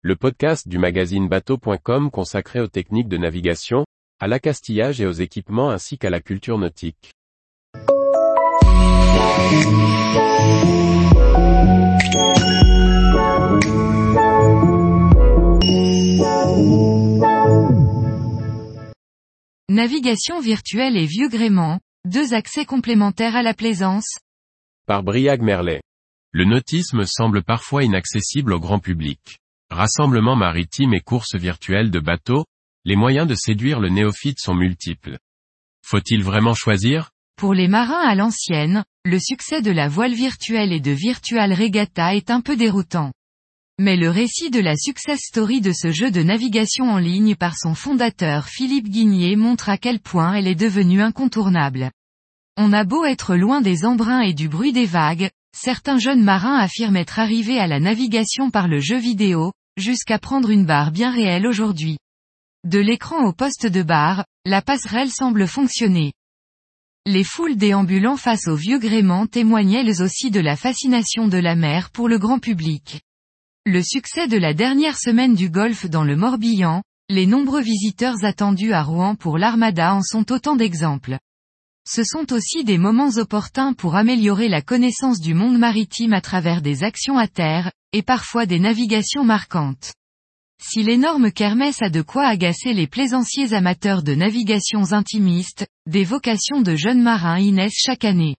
le podcast du magazine bateau.com consacré aux techniques de navigation, à l'accastillage et aux équipements ainsi qu'à la culture nautique. Navigation virtuelle et vieux gréement, deux accès complémentaires à la plaisance. Par Briag Merlet. Le nautisme semble parfois inaccessible au grand public. Rassemblements maritimes et courses virtuelles de bateaux, les moyens de séduire le néophyte sont multiples. Faut-il vraiment choisir? Pour les marins à l'ancienne, le succès de la voile virtuelle et de Virtual Regatta est un peu déroutant. Mais le récit de la success story de ce jeu de navigation en ligne par son fondateur Philippe Guigné montre à quel point elle est devenue incontournable. On a beau être loin des embruns et du bruit des vagues, certains jeunes marins affirment être arrivés à la navigation par le jeu vidéo, jusqu'à prendre une barre bien réelle aujourd'hui. De l'écran au poste de barre, la passerelle semble fonctionner. Les foules déambulant face au vieux gréement témoignaient elles aussi de la fascination de la mer pour le grand public. Le succès de la dernière semaine du golf dans le Morbihan, les nombreux visiteurs attendus à Rouen pour l'Armada en sont autant d'exemples. Ce sont aussi des moments opportuns pour améliorer la connaissance du monde maritime à travers des actions à terre, et parfois des navigations marquantes. Si l'énorme kermesse a de quoi agacer les plaisanciers amateurs de navigations intimistes, des vocations de jeunes marins y naissent chaque année.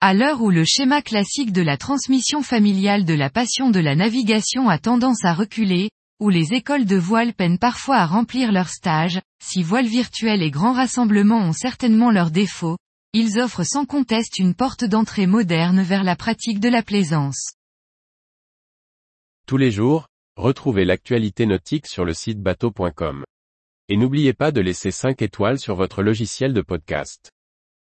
À l'heure où le schéma classique de la transmission familiale de la passion de la navigation a tendance à reculer, où les écoles de voile peinent parfois à remplir leurs stages, si voile virtuelle et grands rassemblements ont certainement leurs défauts, ils offrent sans conteste une porte d'entrée moderne vers la pratique de la plaisance. Tous les jours, retrouvez l'actualité nautique sur le site bateau.com. Et n'oubliez pas de laisser 5 étoiles sur votre logiciel de podcast.